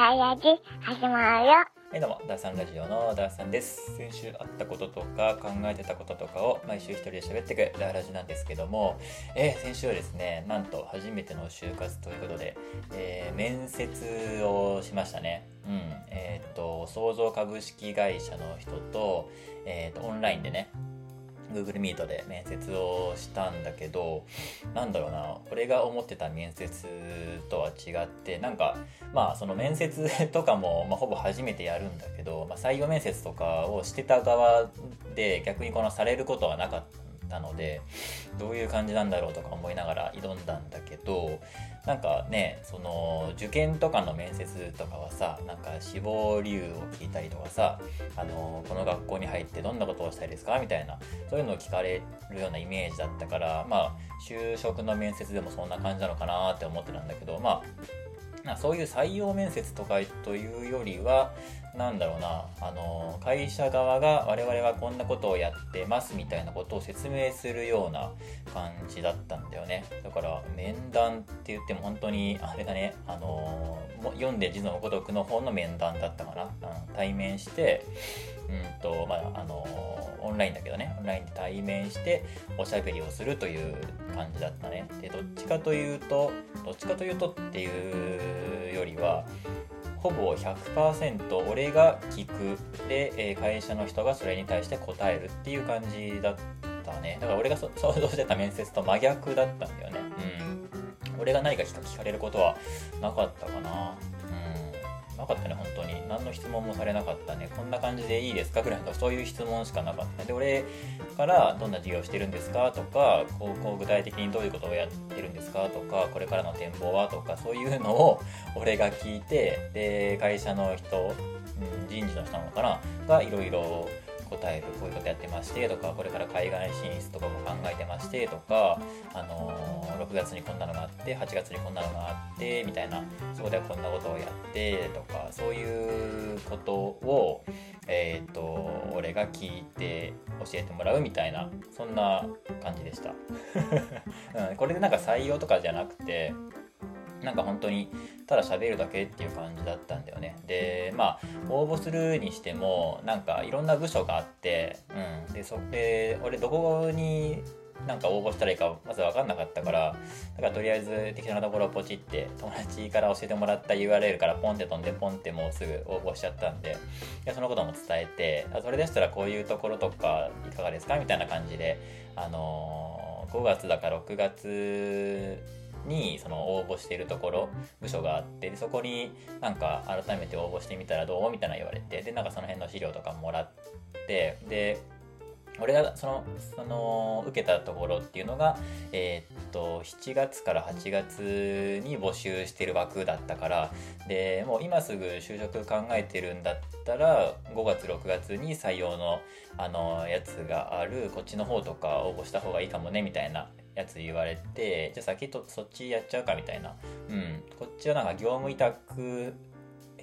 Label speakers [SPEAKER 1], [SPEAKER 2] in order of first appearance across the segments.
[SPEAKER 1] ダイヤジ始まるよ。
[SPEAKER 2] はいどうも、ダーさんラジオのダーさんです。先週あったこととか考えてたこととかを毎週一人で喋ってくダーラジなんですけども、えー先週はですね、なんと初めての就活ということで、えー面接をしましたね。うん。えーっと、創造株式会社の人と、えーっと、オンラインでね、Google Meet で面接をしたんだけどなんだろうな俺が思ってた面接とは違ってなんかまあその面接とかも、まあ、ほぼ初めてやるんだけど、まあ、採用面接とかをしてた側で逆にこのされることはなかった。のでどういう感じなんだろうとか思いながら挑んだんだけどなんかねその受験とかの面接とかはさなんか志望理由を聞いたりとかさあのこの学校に入ってどんなことをしたいですか？みたいなそういうのを聞かれるようなイメージだったからまあ就職の面接でもそんな感じなのかなって思ってたんだけどまあそういう採用面接とかというよりはなんだろうなあの会社側が我々はこんなことをやってますみたいなことを説明するような感じだったんだよね。だから面談って言っても本当にあれだねあの読んで字のごとくの方の面談だったかな、うん、対面してうんとまああのオンラインだけどねオンラインで対面しておしゃべりをするという感じだったね。でどっちかというとどっちかというとっていうよりはほぼ100%俺が聞くで、え会社の人がそれに対して答えるっていう感じだったね。だから俺が 想像してた面接と真逆だったんだよね。うん。俺が何か聞かれることはなかったかな。なかったね本当に。何の質問もされなかったね。こんな感じでいいですか？ぐらいのそういう質問しかなかった。で俺からどんな授業してるんですか？とかこうこう具体的にどういうことをやってるんですか？とかこれからの展望は？とかそういうのを 俺が聞いてで会社の人、うん、人事の人なのかな？がいろいろ答えるこういうことやってましてとかこれから海外進出とかも考えてましてとか、あのー6月にこんなのがあって8月にこんなのがあってみたいなそこではこんなことをやってとかそういうことを、えー、と俺が聞いて教えてもらうみたいなそんな感じでした、うん、これでなんか採用とかじゃなくてなんか本当にただ喋るだけっていう感じだったんだよね。でまあ応募するにしてもなんかいろんな部署があって、うん、でそれ俺どこになんか応募したらいいかまず分かんなかったからだからとりあえず適当なところをポチって友達から教えてもらった URL からポンって飛んでポンってもうすぐ応募しちゃったんででそのことも伝えてそれでしたらこういうところとかいかがですか？みたいな感じであのー5月だか6月にその応募しているところ部署があってそこになんか改めて応募してみたらどう？みたいな言われてでなんかその辺の資料とかもらってで俺がそのその受けたところっていうのが、えーっと7月から8月に募集してる枠だったからでもう今すぐ就職考えてるんだったら5月6月に採用のあのやつがあるこっちの方とか応募した方がいいかもねみたいなやつ言われてじゃあ先とそっちやっちゃうかみたいな。うん。こっちはなんか業務委託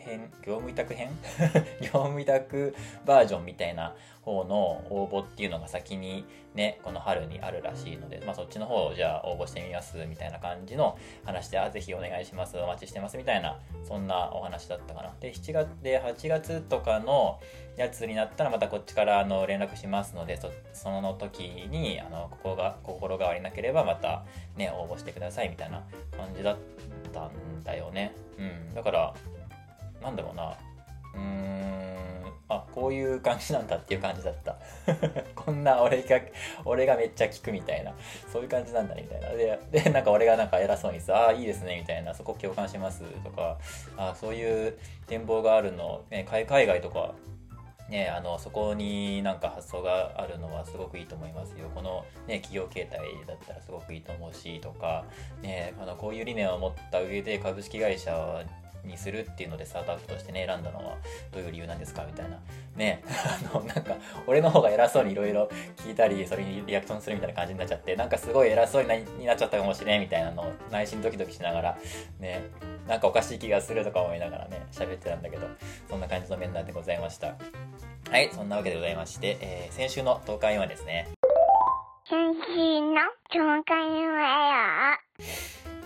[SPEAKER 2] 編業務委託編？業務委託バージョンみたいな方の応募っていうのが先にねこの春にあるらしいので、まあ、そっちの方をじゃあ応募してみますみたいな感じの話であぜひお願いしますお待ちしてますみたいなそんなお話だったかな。で7月で8月とかのやつになったらまたこっちからあの連絡しますのでそその時にあのここが心変わりなければまたね応募してくださいみたいな感じだったんだよね。うん。だからなんだろうな。うーん。あこういう感じなんだっていう感じだった。こんな俺が俺がめっちゃ聞くみたいな。そういう感じなんだみたいな。ででなんか俺がなんか偉そうにさ「ああいいですね」みたいな「そこ共感します」とか「あそういう展望があるの、ね、海外とかね、あのそこになんか発想があるのはすごくいいと思いますよ。この、ね、企業形態だったらすごくいいと思うしとか、ね、あのこういう理念を持った上で株式会社にするっていうのでスタートアップとしてね選んだのはどういう理由なんですかみたいな。ね あのなんか俺の方が偉そうにいろいろ聞いたりそれにリアクションするみたいな感じになっちゃってなんかすごい偉そうになになっちゃったかもしれんみたいなのを内心ドキドキしながらねなんかおかしい気がするとか思いながらね喋ってたんだけどそんな感じの面談でございました。はいそんなわけでございまして、えー先週の東海はですね。
[SPEAKER 1] 先週の教会は。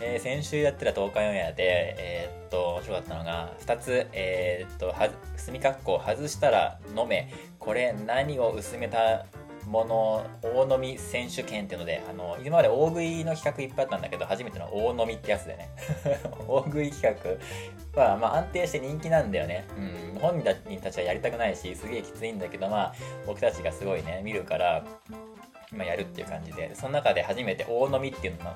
[SPEAKER 2] えー先週やってた東海オンエアで、えー、っと、面白かったのが、2つ、えー、っと、は、墨括弧外したら飲め、これ何を薄めたもの大飲み選手権っていうのであの今まで大食いの企画いっぱいあったんだけど初めての大飲みってやつでね。大食い企画は、まあ、安定して人気なんだよね、うん、本人たちはやりたくないしすげえきついんだけどまあ僕たちがすごいね見るから今やるっていう感じでその中で初めて大飲みっていうの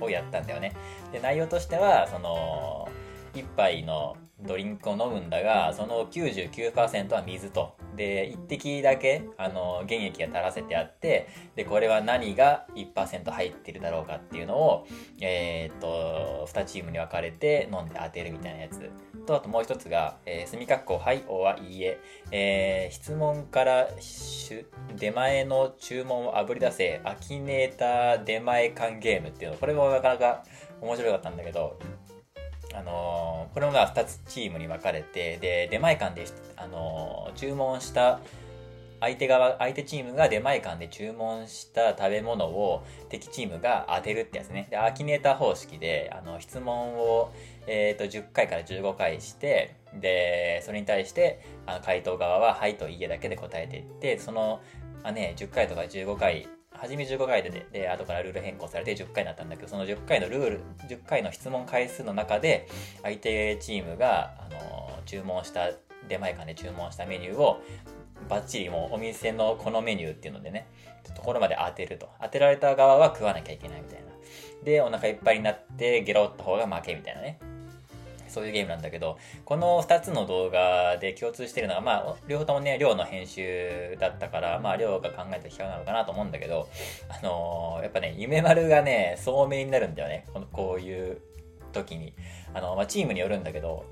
[SPEAKER 2] をやったんだよね。で内容としてはその1杯のドリンクを飲むんだがその99%は水と。で1滴だけあの原液が垂らせてあってでこれは何が1%入ってるだろうかっていうのを、えー、っと2チームに分かれて飲んで当てるみたいなやつ。とあともう一つが「えー、墨括弧はい」おはいいえ。えー、質問から出前の注文をあぶり出せアキネーター出前缶ゲームっていうの。これもなかなか面白かったんだけどあのー、これもが2つチームに分かれてで出前館で、あの、注文した相手側相手チームが出前館で注文した食べ物を敵チームが当てるってやつね。でアーキネーター方式であの質問を、えーと、10回から15回してでそれに対してあの回答側は「はい」と「いいえ」だけで答えていってそのあ、ね、10回とか15回初め15回でで後からルール変更されて10回になったんだけどその10回のルール10回の質問回数の中で相手チームが、あの注文した出前館で注文したメニューをバッチリもうお店のこのメニューっていうのでねところまで当てると。当てられた側は食わなきゃいけないみたいな。でお腹いっぱいになってゲロった方が負けみたいなね。そういうゲームなんだけど、この2つの動画で共通してるのは、まあ、両方ともね、量の編集だったから、まあ、量が考えた企画なのかなと思うんだけど、あのー、やっぱね、夢丸がね、聡明になるんだよね。この、こういう時に。あの、まあ、チームによるんだけど、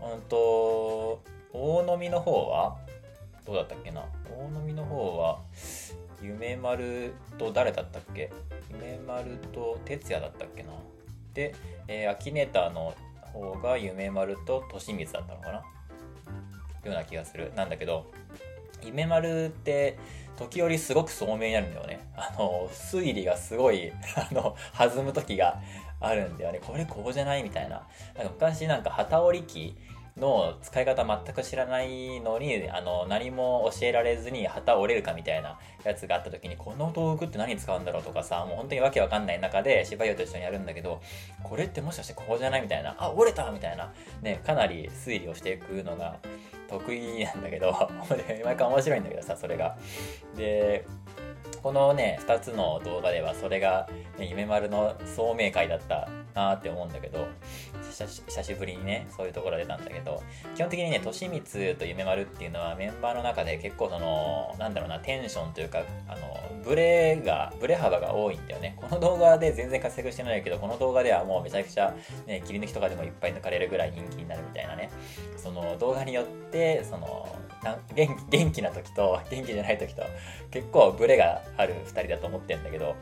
[SPEAKER 2] うんと、大飲みの方は、どうだったっけな？大飲みの方は、夢丸と誰だったっけ？夢丸と哲也だったっけな？で、えー、アキネーターの方が夢丸と利光だったのかな？ような気がする。なんだけど夢丸って時折すごく聡明になるんだよね。あの推理がすごい あの弾む時があるんだよね。これこうじゃない？みたいな。なんか昔なんか旗織り機の使い方全く知らないのにあの何も教えられずに旗折れるかみたいなやつがあった時にこの道具って何使うんだろうとかさもう本当にわけわかんない中で芝居と一緒にやるんだけどこれってもしかしてここじゃないみたいなあ折れたみたいなねかなり推理をしていくのが得意なんだけど 毎回面白いんだけどさそれが。でこのね2つの動画ではそれが、ね、夢丸の聡明会だったなって思うんだけど久しぶりにねそういうところ出たんだけど基本的にね利光と夢丸っていうのはメンバーの中で結構そのなんだろうなテンションというかあのブレがブレ幅が多いんだよね。この動画で全然活躍してないけどこの動画ではもうめちゃくちゃ、ね、切り抜きとかでもいっぱい抜かれるぐらい人気になるみたいなね。その動画によってその元気元気な時と元気じゃない時と結構ブレがある2人だと思ってるんだけど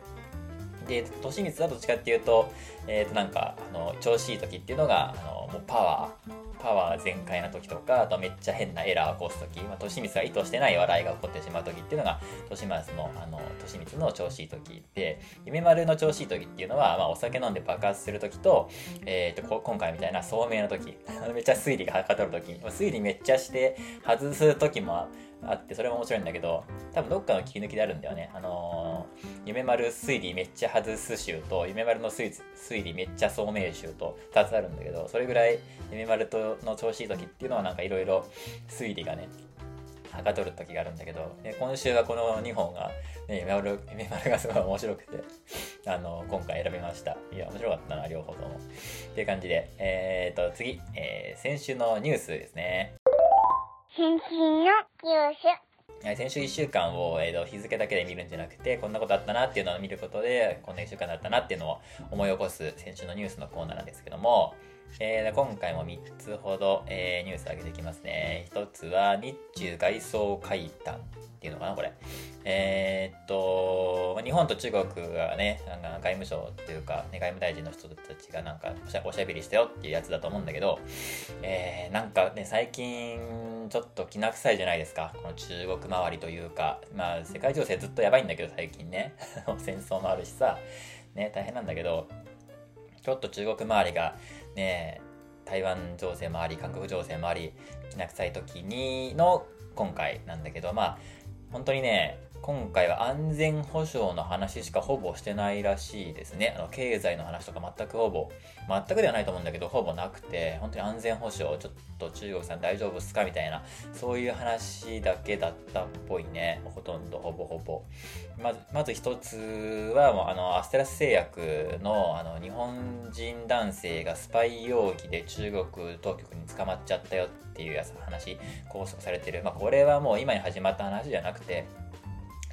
[SPEAKER 2] で、利光はどっちかっていうと、えっ、ー、となんか、あの、調子いい時っていうのが、あの、もうパワー、パワー全開な時とか、あとめっちゃ変なエラーを起こす時、まあ、利光が意図してない笑いが起こってしまう時っていうのが、利光の、あの、利光の調子いい時で、夢丸の調子いい時っていうのは、まあ、お酒飲んで爆発する時と、えっ、ー、と、今回みたいな聡明な時、めっちゃ推理がはかどる時、推理めっちゃして外す時も、あってそれも面白いんだけど多分どっかの切り抜きであるんだよね。あのー、夢丸推理めっちゃ外す集と夢丸の推理めっちゃ聡明集と2つあるんだけどそれぐらい夢丸との調子いい時っていうのはなんかいろいろ推理がねはかどる時があるんだけど今週はこの2本が、ね、夢丸夢丸がすごい面白くてあの今回選びました。いや面白かったな両方とも。っていう感じで。えー、っと次、えー、先週のニュースですね。
[SPEAKER 1] 先週のニュー
[SPEAKER 2] ス先週1週間を、えー、日付だけで見るんじゃなくてこんなことあったなっていうのを見ることでこんな1週間だったなっていうのを思い起こす先週のニュースのコーナーなんですけども、えー、今回も3つほど、えー、ニュースを上げていきますね。1つは日中外装会談。っていうのかなこれ。えー、っと、日本と中国がね、外務省っていうか、ね、外務大臣の人たちがなんかおしゃおしゃべりしたよっていうやつだと思うんだけど、えー、なんかね、最近ちょっときな臭いじゃないですか。この中国周りというか、まあ世界情勢ずっとやばいんだけど最近ね、戦争もあるしさ、ね、大変なんだけど、ちょっと中国周りがね台湾情勢もあり韓国情勢もありきな臭い時にの今回なんだけどまあ本当にね今回は安全保障の話しかほぼしてないらしいですね。あの経済の話とか全くほぼ、全くではないと思うんだけど、ほぼなくて、本当に安全保障、ちょっと中国さん大丈夫っすかみたいな、そういう話だけだったっぽいね。ほとんど、ほぼほぼ。まず、まず一つは、もうあの、アステラス製薬の、あの、日本人男性がスパイ容疑で中国当局に捕まっちゃったよっていうやつ話、拘束されてる。まあ、これはもう今に始まった話じゃなくて、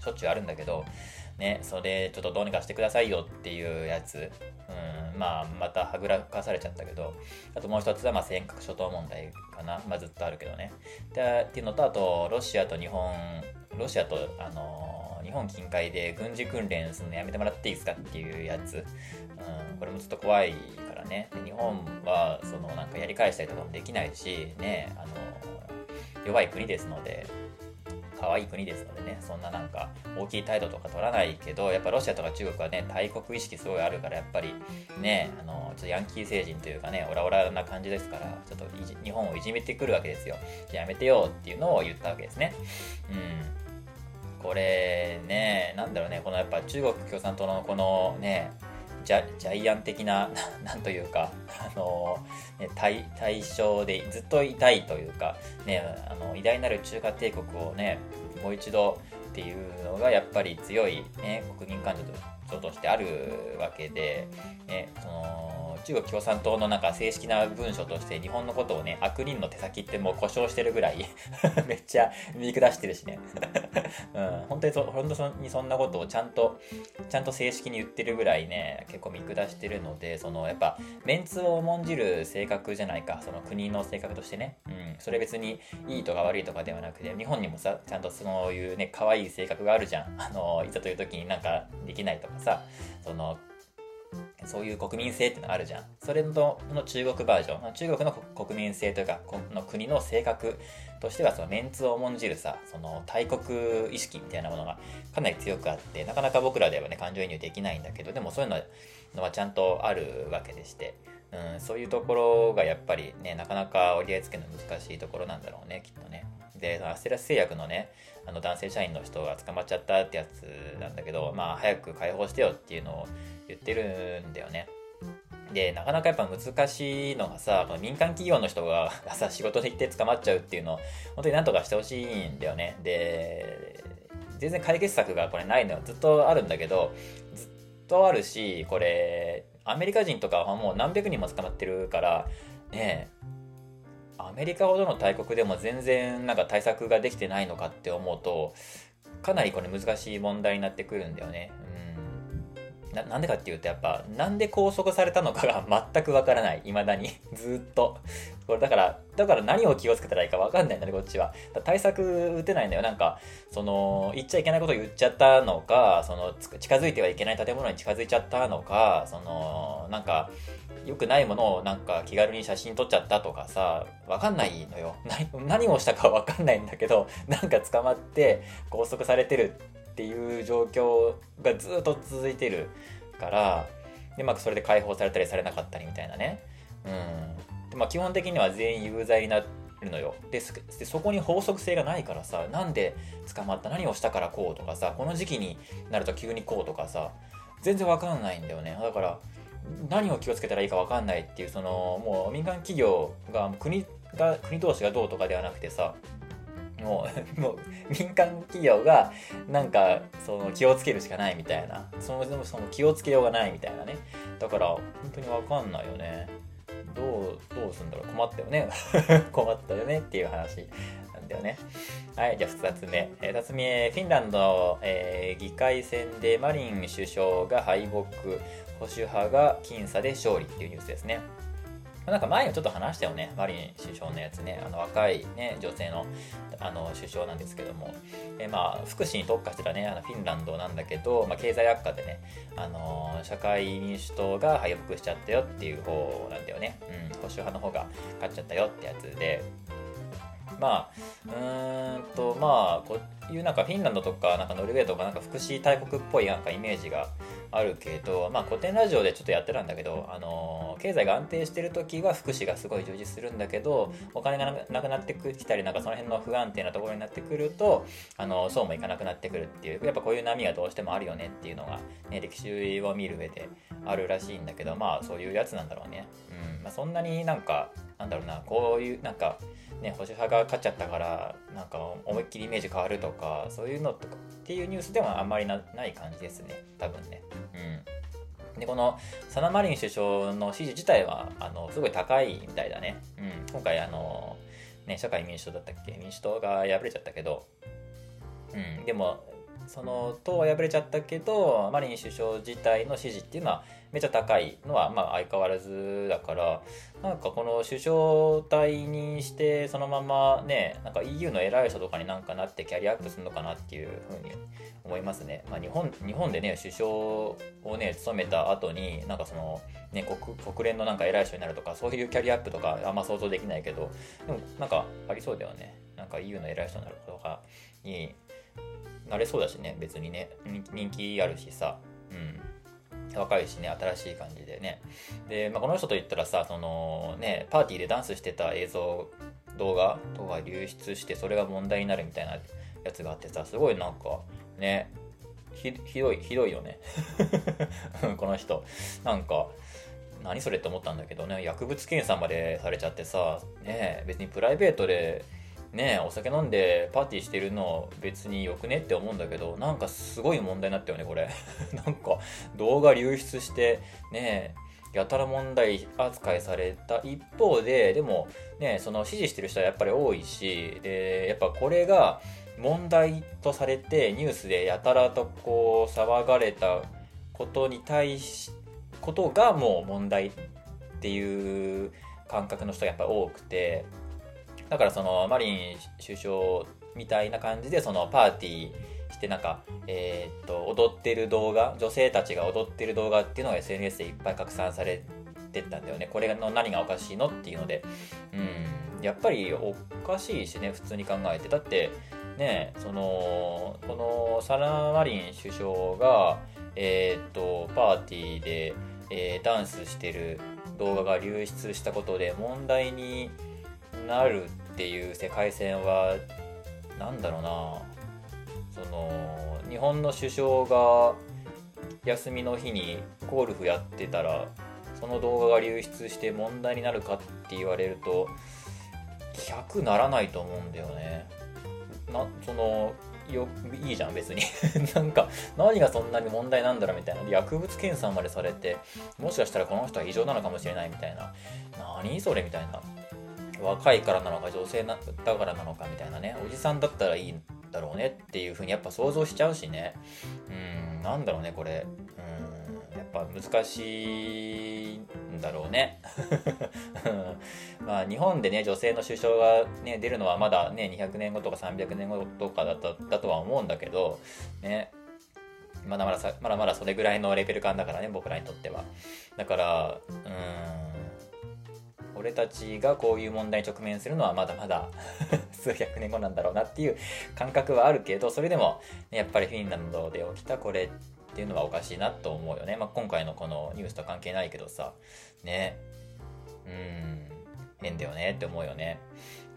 [SPEAKER 2] しょっちゅうあるんだけど、ね、それちょっとどうにかしてくださいよっていうやつ、うん、まあ、またはぐらかされちゃったけど、あともう一つは、まあ、尖閣諸島問題かな。まあ、ずっとあるけどね。でっていうのと、あと、ロシアと日本、ロシアと、あの日本近海で軍事訓練するのやめてもらっていいですかっていうやつ。うん、これもずっと怖いからね。日本は、その、なんかやり返したりとかもできないし、ね、あの弱い国ですので、可愛い国ですのでね、そんななんか大きい態度とか取らないけど、やっぱロシアとか中国はね、大国意識すごいあるから、やっぱりね、あの、ちょっとヤンキー星人というかね、オラオラな感じですから、ちょっと日本をいじめてくるわけですよ。じゃやめてよっていうのを言ったわけですね。うん。これね、なんだろうね、このやっぱ中国共産党のこのね、ジャジャイアン的な、なんというか、あの、ね、対対象でずっといたいというか、ね、あの偉大なる中華帝国をね、もう一度っていうのがやっぱり強い、ね、国民感情としてあるわけで、ね、その中国共産党のなんか正式な文書として日本のことをね、悪人の手先ってもう故障してるぐらい めっちゃ見下してるしね うん、本当にそ、本当にそんなことをちゃんと、ちゃんと正式に言ってるぐらいね、結構見下してるので、そのやっぱ、メンツを重んじる性格じゃないか、その国の性格としてね、うん、それ別にいいとか悪いとかではなくて、日本にもさ、ちゃんとそういうね、可愛い性格があるじゃん。あの、いざという時になんかできないとかさ、その、そういう国民性ってのあるじゃん。それのの中国バージョン。中国の国民性というか、この国の性格としては、そのメンツを重んじるさ、その大国意識みたいなものがかなり強くあって、なかなか僕らではね、感情移入できないんだけど、でもそういうのはちゃんとあるわけでして、うん、そういうところがやっぱりね、なかなか折り合いつけるの難しいところなんだろうね、きっとね。で、アステラス製薬のね、あの男性社員の人が捕まっちゃったってやつなんだけど、まあ早く解放してよっていうのを言ってるんだよね。で、なかなかやっぱ難しいのがさ、この民間企業の人がさ、仕事で行って捕まっちゃうっていうのを、本当になんとかしてほしいんだよね。で、全然解決策がこれないのよ。ずっとあるんだけど、ずっとあるし、これ、アメリカ人とかはもう何百人も捕まってるから、ねアメリカほどの大国でも全然なんか対策ができてないのかって思うと、かなりこれ難しい問題になってくるんだよね。ななんでかっていうとやっぱなんで拘束されたのかが 全くわからない。未だに。ずっと。これだからだから何を気をつけたらいいかわかんないんだねこっちは。対策打てないんだよ。なんかその言っちゃいけないこと言っちゃったのかその近づいてはいけない建物に近づいちゃったのかそのなんか良くないものをなんか気軽に写真撮っちゃったとかさ、わかんないのよ。何をしたかわかんないんだけど、なんか捕まって拘束されてるっていう状況がずっと続いてるからで、まあ、それで解放されたりされなかったりみたいなね、うん。でまあ、基本的には全員有罪になるのよ。でそこに法則性がないからさなんで捕まった何をしたからこうとかさこの時期になると急にこうとかさ全然わかんないんだよね。だから何を気をつけたらいいかわかんないっていうそのもう民間企業が国が国同士がどうとかではなくてさもう、もう民間企業がなんかその気をつけるしかないみたいな、そのその気をつけようがないみたいなね。だから本当にわかんないよね。どう、どうすんだろう困ったよね。困ったよねっていう話なんだよね。はい、じゃあ2つ目。2つ目、フィンランド、えー、議会選でマリン首相が敗北、保守派が僅差で勝利っていうニュースですね。なんか前にちょっと話したよね、マリン首相のやつね、あの若い、ね、女性のあの首相なんですけども、えまあ、福祉に特化してたね、あのフィンランドなんだけど、まあ、経済悪化でね、あの社会民主党が敗北しちゃったよっていう方なんだよね、うん、保守派の方が勝っちゃったよってやつで、まあ、うんと、まあ、こういうなんかフィンランドとか、なんかノルウェーとか、なんか福祉大国っぽいなんかイメージがあるけど、まあ、古典ラジオでちょっとやってたんだけど、あの経済が安定してる時は福祉がすごい充実するんだけどお金がなくなってきたりなんかその辺の不安定なところになってくるとあのそうもいかなくなってくるっていうやっぱこういう波がどうしてもあるよねっていうのが、ね、歴史を見る上であるらしいんだけどまあそういうやつなんだろうね。うんまあ、そんなになんかなんだろうなこういうなんかね、保守派が勝っちゃったからなんか思いっきりイメージ変わるとかそういうのとかっていうニュースではあんまりない感じですね。多分ね。うん、でこのサナ・マリン首相の支持自体はあのすごい高いみたいだね。うん、今回あの、ね、社会民主党だったっけ？民主党が敗れちゃったけど、うん、でもその党は敗れちゃったけどマリン首相自体の支持っていうのはめっちゃ高いのはまあ相変わらずだからなんかこの首相退任してそのままねなんか EU の偉い人とかになんかなってキャリアアップするのかなっていうふうに思いますね、まあ、日本日本でね首相をね務めた後になんかそのね国国連のなんか偉い人になるとかそういうキャリアアップとかあんま想像できないけどでもなんかありそうだよね。なんか EU の偉い人になるとかになれそうだしね別にね。人気あるしさ。うん。若いしね新しい感じでね。で、まあ、この人といったらさそのねパーティーでダンスしてた映像動画とか流出してそれが問題になるみたいなやつがあってさすごいなんかねひどいひどいよね。この人。なんか何それって思ったんだけどね薬物検査までされちゃってさね別にプライベートでねお酒飲んでパーティーしてるの別によくねって思うんだけどなんかすごい問題になったよねこれ。なんか動画流出してねやたら問題扱いされた。一方ででもねその支持してる人はやっぱり多いしでやっぱこれが問題とされてニュースでやたらとこう騒がれたことに対しことがもう問題っていう感覚の人がやっぱ多くてだからそのマリン首相みたいな感じでそのパーティーしてなんか、えー、っと踊ってる動画女性たちが踊ってる動画っていうのが SNS でいっぱい拡散されてったんだよね。これの何がおかしいのっていうので。うん。やっぱりおかしいしね普通に考えて。だってねそのこのサラ・マリン首相がえー、っとパーティーで、えー、ダンスしてる動画が流出したことで問題になるっていう世界線は何だろうな。その日本の首相が休みの日にゴルフやってたらその動画が流出して問題になるかって言われると100ならないと思うんだよね。なそのよいいじゃん別に。なんか何がそんなに問題なんだろうみたいな。薬物検査までされてもしかしたらこの人は異常なのかもしれないみたいな。何それみたいな。若いからなのか女性だからなのかみたいなねおじさんだったらいいんだろうねっていうふうにやっぱ想像しちゃうしね。うんなんだろうねこれ。うんやっぱ難しいんだろうね。まあ日本でね女性の首相が、ね、出るのはまだね200年後とか300年後とかだっただとは思うんだけどね。まだまださまだまだそれぐらいのレベル感だからね僕らにとっては。だからうん俺たちがこういう問題に直面するのはまだまだ 数百年後なんだろうなっていう感覚はあるけどそれでも、ね、やっぱりフィンランドで起きたこれっていうのはおかしいなと思うよね、まあ、今回のこのニュースと関係ないけどさ。ね。うん。変だよねって思うよね。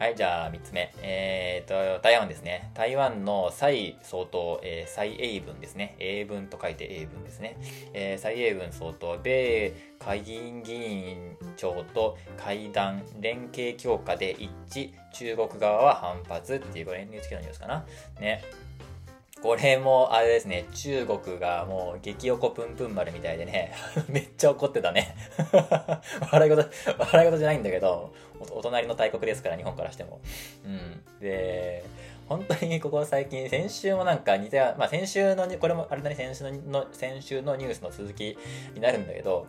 [SPEAKER 2] はい、じゃあ3つ目。えー、と、台湾ですね。台湾の蔡総統、えー、蔡英文ですね。英文と書いて英文ですね。えー、蔡英文総統、米下院議員長と会談、連携強化で一致、中国側は反発っていう、これ NHK のニュースかな。ね。これも、あれですね、中国がもう激おこぷんぷん丸みたいでね、めっちゃ怒ってたね。笑い事、笑い事じゃないんだけど、お隣の大国ですから、日本からしても。うん。で、本当にここ最近、先週もなんか似た、まあ先週の、これもあれだね、先週の、先週のニュースの続きになるんだけど、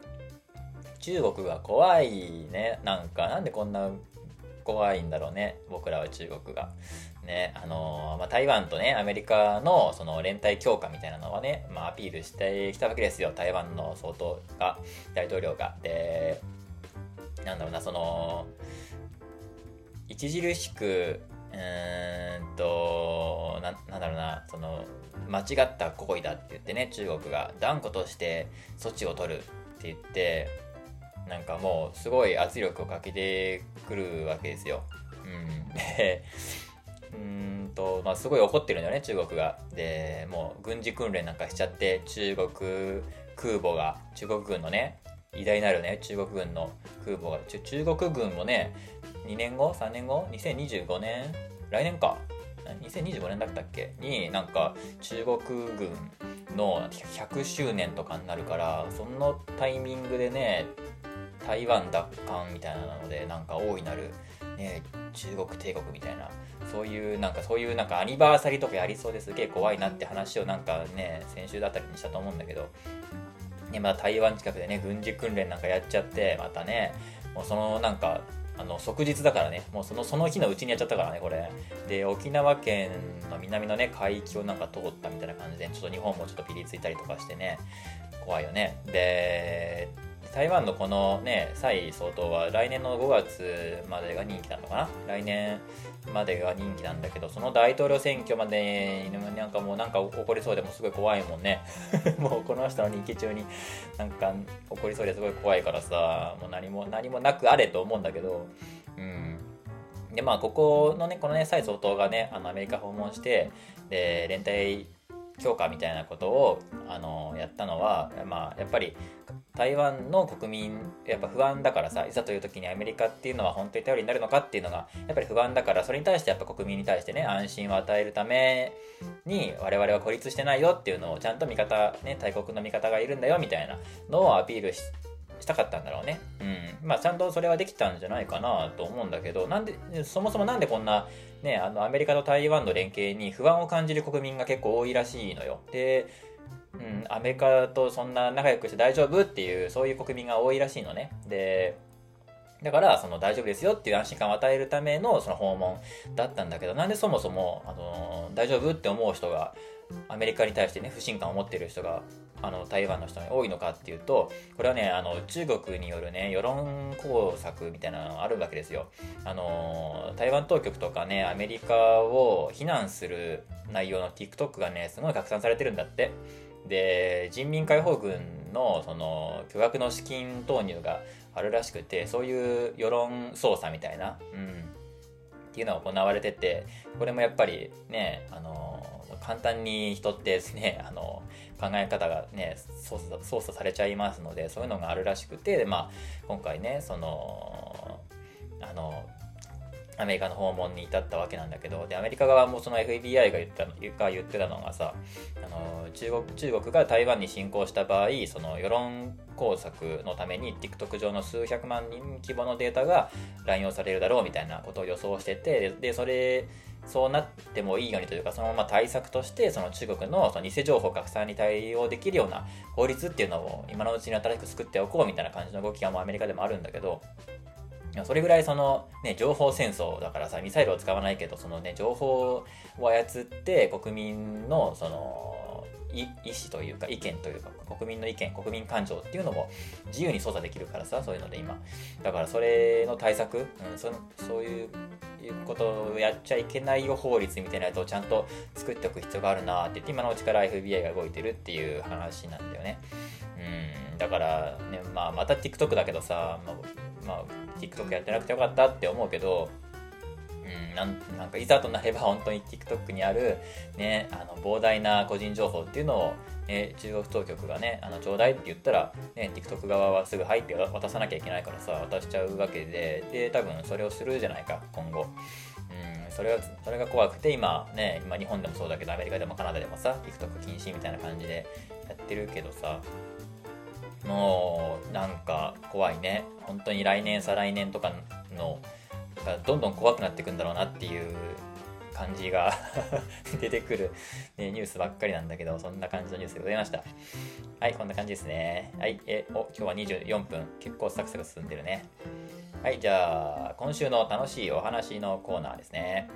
[SPEAKER 2] 中国が怖いね。なんか、なんでこんな怖いんだろうね。僕らは中国が。ね、あのー、まあ、台湾とね、アメリカのその連帯強化みたいなのはね、まあ、アピールしてきたわけですよ。台湾の総統が、大統領が。で、なんだろうな、その、著しく、うーんとな、なんだろうな、その、間違った行為だって言ってね中国が断固として措置を取るって言ってなんかもうすごい圧力をかけてくるわけですよ。うん、でうーんと、まあ、すごい怒ってるんだよね中国が。でもう軍事訓練なんかしちゃって中国空母が中国軍のね偉大なるね中国軍の空母が中国軍もね2年後？3年後？2025年？来年か。2025年だったっけ？になんか中国軍の100周年とかになるからそのタイミングでね台湾奪還みたいなのでなんか大いなる、ね、中国帝国みたいな。そういうなんかそういうなんかアニバーサリーとかやりそうです。げえ怖いなって話をなんかね先週だったりにしたと思うんだけど、ねまあ、台湾近くでね軍事訓練なんかやっちゃってまたねもうそのなんかあの即日だからね。もうそのその日のうちにやっちゃったからねこれ。で沖縄県の南のね海域をなんか通ったみたいな感じでちょっと日本もちょっとピリついたりとかしてね。怖いよね。で台湾のこのね蔡総統は来年の5月までが任期なのかな？来年までが任期なんだけどその大統領選挙までになんかもうなんか起こりそうでもすごい怖いもんね。もうこの人の任期中になんか起こりそうですごい怖いからさもう何も何もなくあれと思うんだけどうん。でまあここのねこのね蔡総統がねあのアメリカ訪問してで連帯強化みたいなことをあのやったのは、まあ、やっぱり台湾の国民やっぱ不安だからさいざという時にアメリカっていうのは本当に頼りになるのかっていうのがやっぱり不安だからそれに対してやっぱ国民に対してね安心を与えるために我々は孤立してないよっていうのをちゃんと味方ね大国の味方がいるんだよみたいなのをアピールしてしたかったんだろうね。うん。まあ、ちゃんとそれはできたんじゃないかなと思うんだけど、なんで、そもそもなんでこんな、ね、あの、アメリカと台湾の連携に不安を感じる国民が結構多いらしいのよ。で、うん、アメリカとそんな仲良くして大丈夫っていう、そういう国民が多いらしいのね。で、だから、その大丈夫ですよっていう安心感を与えるためのその訪問だったんだけど、なんでそもそも、あの、大丈夫って思う人が、アメリカに対してね、不信感を持ってる人があの台湾の人に多いのかっていうとこれはねあの中国によるね世論工作みたいなのがあるわけですよ。あの台湾当局とかねアメリカを非難する内容の TikTok がねすごい拡散されてるんだって。で人民解放軍のその巨額の資金投入があるらしくてそういう世論操作みたいな、うん、っていうのが行われててこれもやっぱりねあの簡単に人ってですね あの考え方がね操作操作されちゃいますのでそういうのがあるらしくて、まあ、今回ねそのあのアメリカの訪問に至ったわけなんだけどでアメリカ側もその FBI が言ったが言ってたのがさあの中国中国が台湾に侵攻した場合その世論工作のために TikTok 上の数百万人規模のデータが乱用されるだろうみたいなことを予想しててでそれそうなってもいいようにというかそのまま対策としてその中国のその偽情報拡散に対応できるような法律っていうのを今のうちに新しく作っておこうみたいな感じの動きがもうアメリカでもあるんだけどそれぐらいそのね情報戦争だからさミサイルを使わないけどそのね情報を操って国民のその意思というか意見というか国民の意見国民感情っていうのも自由に操作できるからさそういうので今。だからそれの対策、うん、そそういういうことをやっちゃいけないよ法律みたいなやつをちゃんと作っておく必要があるなって言って今のうちから FBI が動いてるっていう話なんだよね。うん。だからね、まあ、また TikTok だけどさ、まあ、まあ、TikTok やってなくてよかったって思うけどうん、なんかいざとなれば本当に TikTok にある、ね、あの膨大な個人情報っていうのを、ね、中国当局がねあのちょうだいって言ったら、ね、TikTok 側はすぐ入って渡さなきゃいけないからさ渡しちゃうわけでで多分それをするじゃないか今後。うん、それがそれが怖くて今ね今日本でもそうだけどアメリカでもカナダでもさ TikTok 禁止みたいな感じでやってるけどさもうなんか怖いね本当に来年再来年とかのがどんどん怖くなっていくんだろうなっていう感じが 出てくる、ね、ニュースばっかりなんだけど、そんな感じのニュースでございました。はい、こんな感じですね。はい、え、お、今日は24分。結構サクサク進んでるね。はい、じゃあ、今週の楽しいお話のコーナーですね。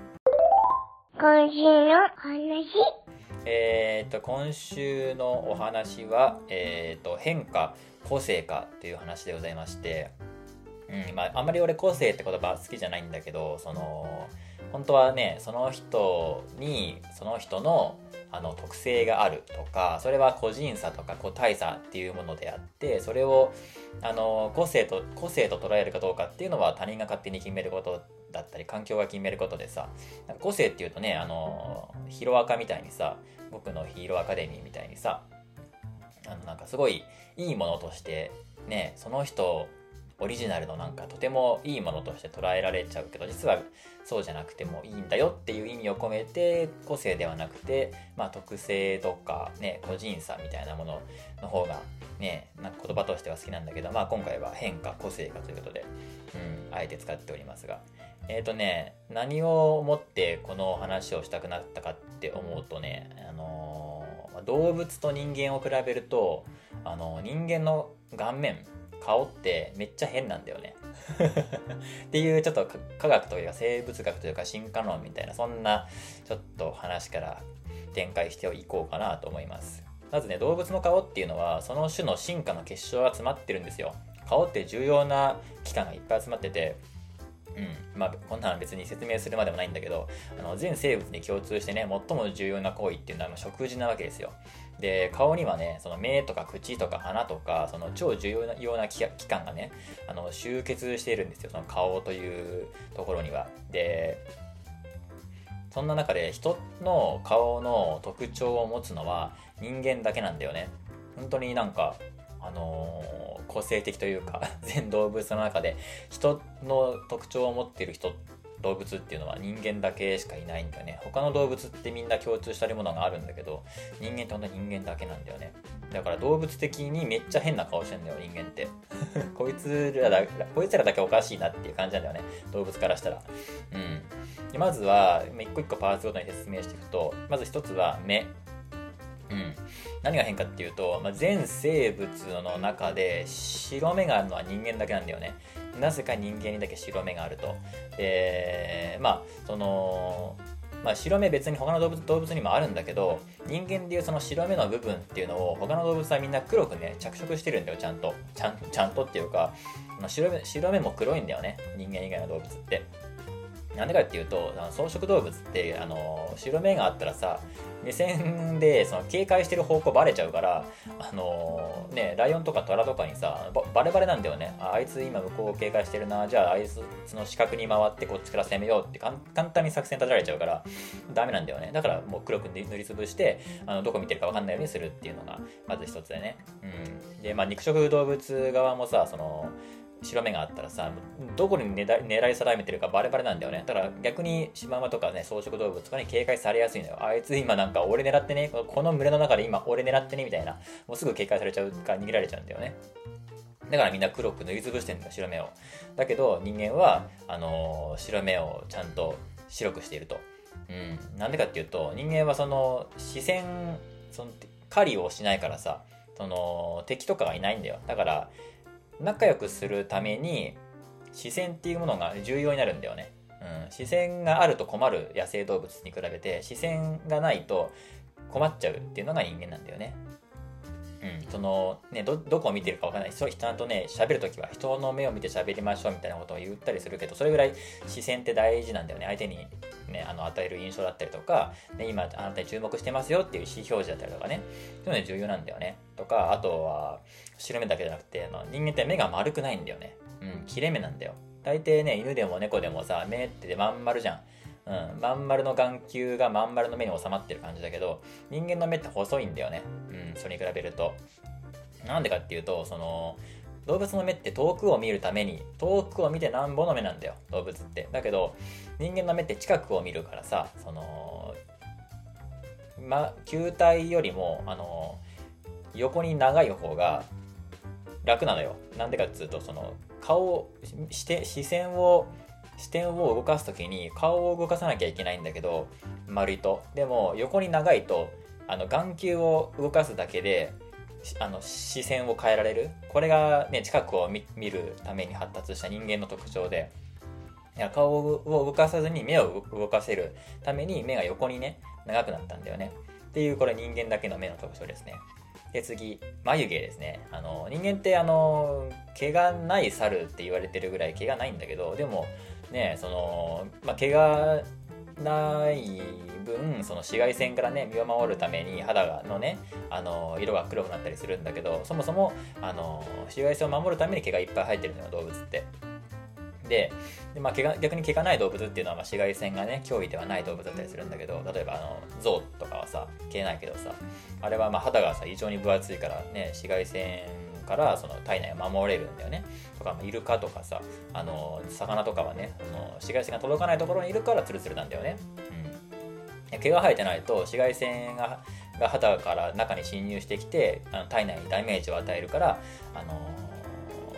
[SPEAKER 1] 今週の話。
[SPEAKER 2] えっ、と、今週のお話は、えっ、と、変化、個性化という話でございまして、うん。まあ、あんまり俺個性って言葉好きじゃないんだけどその本当はねその人にその人のあの特性があるとかそれは個人差とか個体差っていうものであってそれをあの個性と個性と捉えるかどうかっていうのは他人が勝手に決めることだったり環境が決めることでさ個性っていうとねあのヒロアカみたいにさ僕のヒーローアカデミーみたいにさあのなんかすごいいいものとしてねその人オリジナルのなんかとてもいいものとして捉えられちゃうけど実はそうじゃなくてもいいんだよっていう意味を込めて個性ではなくて、まあ、特性とか、ね、個人差みたいなものの方が、ね、なんか言葉としては好きなんだけど、まあ、今回は変化個性化ということで、うん、あえて使っておりますが。えっ、ー、とね何を思ってこの話をしたくなったかって思うとね、あのー、動物と人間を比べると、あのー、人間の顔面顔ってめっちゃ変なんだよね。っていうちょっと科学というか生物学というか進化論みたいなそんなちょっと話から展開していこうかなと思います。まずね動物の顔っていうのはその種の進化の結晶が詰まってるんですよ。顔って重要な器官がいっぱい集まっててうんまあ、こんなの別に説明するまでもないんだけどあの全生物に共通してね最も重要な行為っていうのは食事なわけですよ。で顔にはねその目とか口とか鼻とかその超重要なような器官がねあの集結しているんですよ。その顔というところには。でそんな中で人の顔の特徴を持つのは人間だけなんだよね。本当になんかあのー、個性的というか 全動物の中で人の特徴を持ってる人動物っていうのは人間だけしかいないんだよね。他の動物ってみんな共通したりものがあるんだけど人間って本当に人間だけなんだよね。だから動物的にめっちゃ変な顔してんだよ人間って。こいつらだこいつらだけおかしいなっていう感じなんだよね。動物からしたら。うん。でまずは一個一個パーツごとに説明していくとまず一つは目。うん、何が変かっていうと、まあ、全生物の中で白目があるのは人間だけなんだよね。なぜか人間にだけ白目があると。で、まあ、その、まあ、白目別に他の動物動物にもあるんだけど人間でいうその白目の部分っていうのを他の動物はみんな黒くね着色してるんだよちゃんとちゃんちゃんとっていうか白目白目も黒いんだよね人間以外の動物ってなんでかっていうと草食動物ってあの白目があったらさ目線でその警戒してる方向バレちゃうからあのねライオンとかトラとかにさバレバレなんだよね。あいつ今向こうを警戒してるな。じゃああいつの死角に回ってこっちから攻めようって簡単に作戦立てられちゃうからダメなんだよね。だからもう黒く塗りつぶしてあのどこ見てるか分かんないようにするっていうのがまず一つでね。うん。でまあ肉食動物側もさその白目があったらさどこに狙い定めてるかバレバレなんだよね。だから逆にシマウマとかね草食動物とかに警戒されやすいのよ。あいつ今なんか俺狙ってねこの群れの中で今俺狙ってねみたいなもうすぐ警戒されちゃうか逃げられちゃうんだよね。だからみんな黒く塗りつぶしてんだ白目を。だけど人間はあのー、白目をちゃんと白くしていると。うん。なんでかっていうと人間はその視線その狩りをしないからさその敵とかがいないんだよ。だから仲良くするために視線っていうものが重要になるんだよね。うん、視線があると困る野生動物に比べて視線がないと困っちゃうっていうのが人間なんだよね。うん、そのねどこを見てるか分からない。人ちゃんとね喋るときは人の目を見て喋りましょうみたいなことを言ったりするけどそれぐらい視線って大事なんだよね。相手に、ね、あの与える印象だったりとか、ね、今あなたに注目してますよっていう意思表示だったりとかね。そういうの重要なんだよね。とかあとは白目だけじゃなくてあ人間って目が丸くないんだよね。うん切れ目なんだよ。大抵ね犬でも猫でもさ目ってまん丸じゃん。うん、まん丸の眼球がまん丸の目に収まってる感じだけど人間の目って細いんだよね、うん、それに比べると。なんでかっていうとその動物の目って遠くを見るために遠くを見てなんぼの目なんだよ動物って。だけど人間の目って近くを見るからさそのま球体よりもあの横に長い方が楽なのよ。なんでかっつうとその顔をして視線を視点を動かす時に顔を動かさなきゃいけないんだけど丸いと。でも横に長いとあの眼球を動かすだけであの視線を変えられる。これが、ね、近くを見るために発達した人間の特徴で。いや顔を動かさずに目を動かせるために目が横にね長くなったんだよね。っていうこれ人間だけの目の特徴ですね。で次眉毛ですねあの人間ってあの毛がない猿って言われてるぐらい毛がないんだけどでもねその、まあ、毛がない分その紫外線からね身を守るために肌がのねあの色が黒くなったりするんだけどそもそもあの紫外線を守るために毛がいっぱい生えてるのよ動物って。でで、まあ、毛が逆に毛がない動物っていうのは、まあ、紫外線がね脅威ではない動物だったりするんだけど例えばあの象とかはさ毛ないけどさあれはまあ肌がさ異常に分厚いからね紫外線からその体内を守れるんだよね。とかイルカとかさあの魚とかはねあの紫外線が届かないところにいるからツルツルなんだよね、うん、毛が生えてないと紫外線がが肌から中に侵入してきてあの体内にダメージを与えるからあの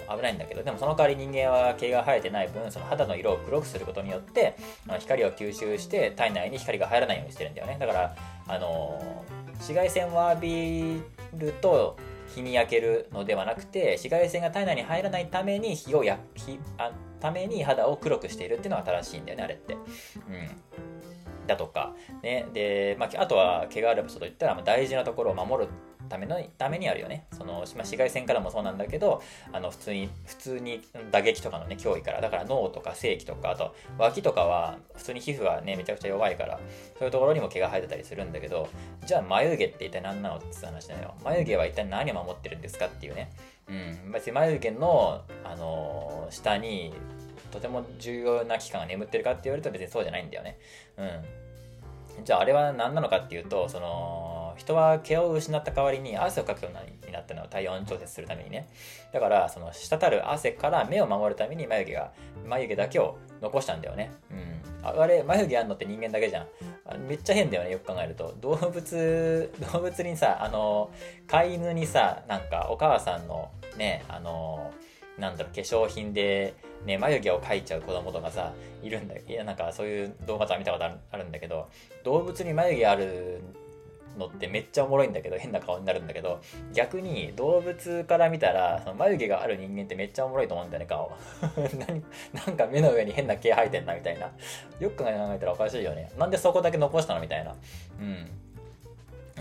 [SPEAKER 2] 危ないんだけどでもその代わり人間は毛が生えてない分その肌の色を黒くすることによって光を吸収して体内に光が入らないようにしてるんだよねだからあの紫外線を浴びると日に焼けるのではなくて紫外線が体内に入らないために日をや日あために肌を黒くしているっていうのが正しいんだよねあれって。うんだとか、ね、で、まあ、あとは毛がある場所といったら大事なところを守るためのためにあるよね。その、まあ、紫外線からもそうなんだけどあの普通に普通に打撃とかのね脅威から。だから脳とか性器とかあと脇とかは普通に皮膚がねめちゃくちゃ弱いからそういうところにも毛が生えてたりするんだけどじゃあ眉毛って一体何なのって話だよ。眉毛は一体何を守ってるんですかっていうね。うん。別に眉毛の、あのー、下にとても重要な器官が眠ってるかって言われると別にそうじゃないんだよね。うん。じゃああれは何なのかっていうとその人は毛を失った代わりに汗をかくようになったのは体温調節するためにね。だからその滴る汗から目を守るために眉毛が眉毛だけを残したんだよね。うん。あれ眉毛あんのって人間だけじゃん。めっちゃ変だよねよく考えると。動物 動物にさあの飼い犬にさなんかお母さんのねあのなんだろう化粧品で、ね、眉毛を描いちゃう子供とかさいるんだいやなんかそういう動画とか見たことあるんだけど動物に眉毛あるのってめっちゃおもろいんだけど変な顔になるんだけど逆に動物から見たらその眉毛がある人間ってめっちゃおもろいと思うんだよね顔。なんか目の上に変な毛生えてんなみたいな。よく考えたらおかしいよね。なんでそこだけ残したのみたいな。うん。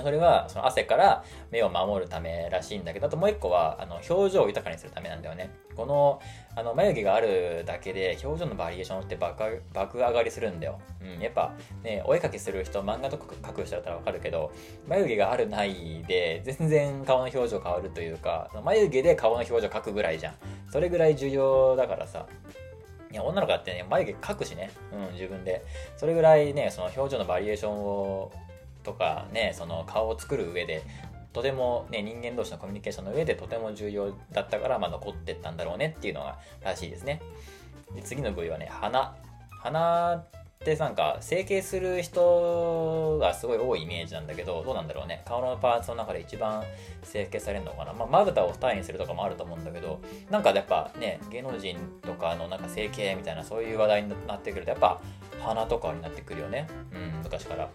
[SPEAKER 2] それはその汗から目を守るためらしいんだけどあともう一個はあの表情を豊かにするためなんだよね。このあの眉毛があるだけで表情のバリエーションって爆上がりするんだよ、うん、やっぱねお絵かきする人漫画とか描く人だったらわかるけど眉毛があるないで全然顔の表情変わるというか眉毛で顔の表情描くぐらいじゃん。それぐらい重要だからさ。いや女の子だってね眉毛描くしね、うん、自分で。それぐらいねその表情のバリエーションをとかねその顔を作る上でとても、ね、人間同士のコミュニケーションの上でとても重要だったから、まあ、残ってったんだろうねっていうのがらしいですね。で次の部位はね鼻。鼻ってなんか整形する人がすごい多いイメージなんだけどどうなんだろうね。顔のパーツの中で一番整形されるのかな。まあぶたを二重にするとかもあると思うんだけどなんかやっぱね芸能人とかのなんか整形みたいなそういう話題になってくるとやっぱ鼻とかになってくるよね。うん昔から。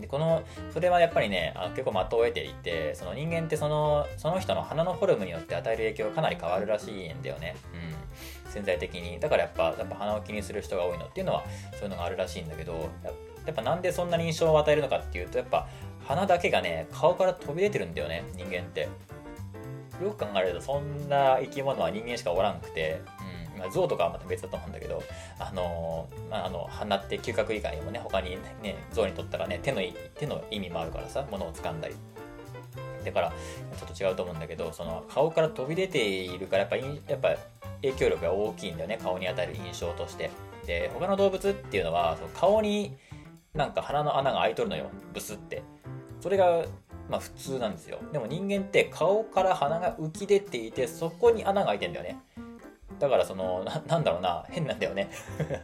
[SPEAKER 2] でこのそれはやっぱりねあ結構的を得ていてその人間ってそのその人の鼻のフォルムによって与える影響がかなり変わるらしいんだよね、うん、潜在的に。だからやっぱやっぱ鼻を気にする人が多いのっていうのはそういうのがあるらしいんだけどやっぱなんでそんなに印象を与えるのかっていうとやっぱ鼻だけがね顔から飛び出てるんだよね人間って。よく考えるとそんな生き物は人間しかおらんくて。まあ、象とかはまた別だと思うんだけど、あのまあ、あの鼻って嗅覚以外にもね他にね象にとったらね手の手の意味もあるからさ物を掴んだり。だからちょっと違うと思うんだけどその顔から飛び出ているからやっぱやっぱ影響力が大きいんだよね顔に与える印象として。で他の動物っていうのはその顔になんか鼻の穴が開いとるのよブスって。それがまあ普通なんですよ。でも人間って顔から鼻が浮き出ていてそこに穴が開いてんだよね。だからそのな、なんだろうな、変なんだよね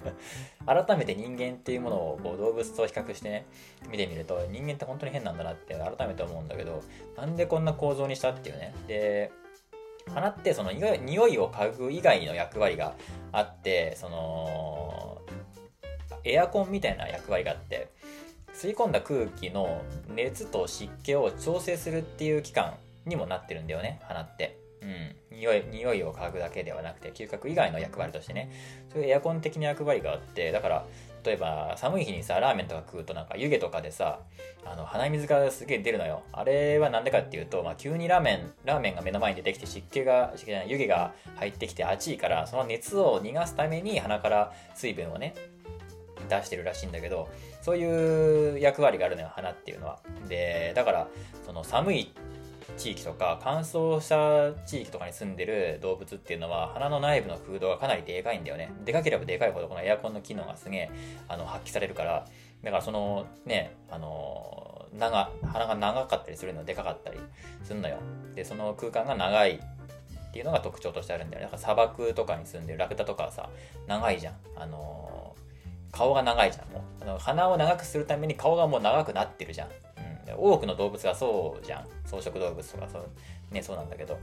[SPEAKER 2] 改めて人間っていうものをこう動物と比較してね、見てみると、人間って本当に変なんだなって改めて思うんだけど、なんでこんな構造にしたっていうね。で、鼻ってその匂いを嗅ぐ以外の役割があって、その、エアコンみたいな役割があって、吸い込んだ空気の熱と湿気を調整するっていう機関にもなってるんだよね、鼻って。うん、匂い匂いを嗅ぐだけではなくて嗅覚以外の役割としてね。そういうエアコン的な役割があってだから例えば寒い日にさラーメンとか食うとなんか湯気とかでさあの鼻水がすげえ出るのよ。あれはなんでかっていうと、まあ、急にラーメンラーメンが目の前に出てきて湿気が湿気じゃない湯気が入ってきて暑いからその熱を逃がすために鼻から水分をね出してるらしいんだけどそういう役割があるのよ鼻っていうのは。でだからその寒い地域とか乾燥した地域とかに住んでる動物っていうのは鼻の内部の空洞がかなりでかいんだよね。でかければでかいほどこのエアコンの機能がすげえあの発揮されるからだからそのねあの長鼻が長かったりするのでかかったりするのよ。でその空間が長いっていうのが特徴としてあるんだよね。だから砂漠とかに住んでるラクダとかはさ長いじゃん。あの顔が長いじゃんもう。あの鼻を長くするために顔がもう長くなってるじゃん。多くの動物がそうじゃん。草食動物とかそう,、ね、そうなんだけど、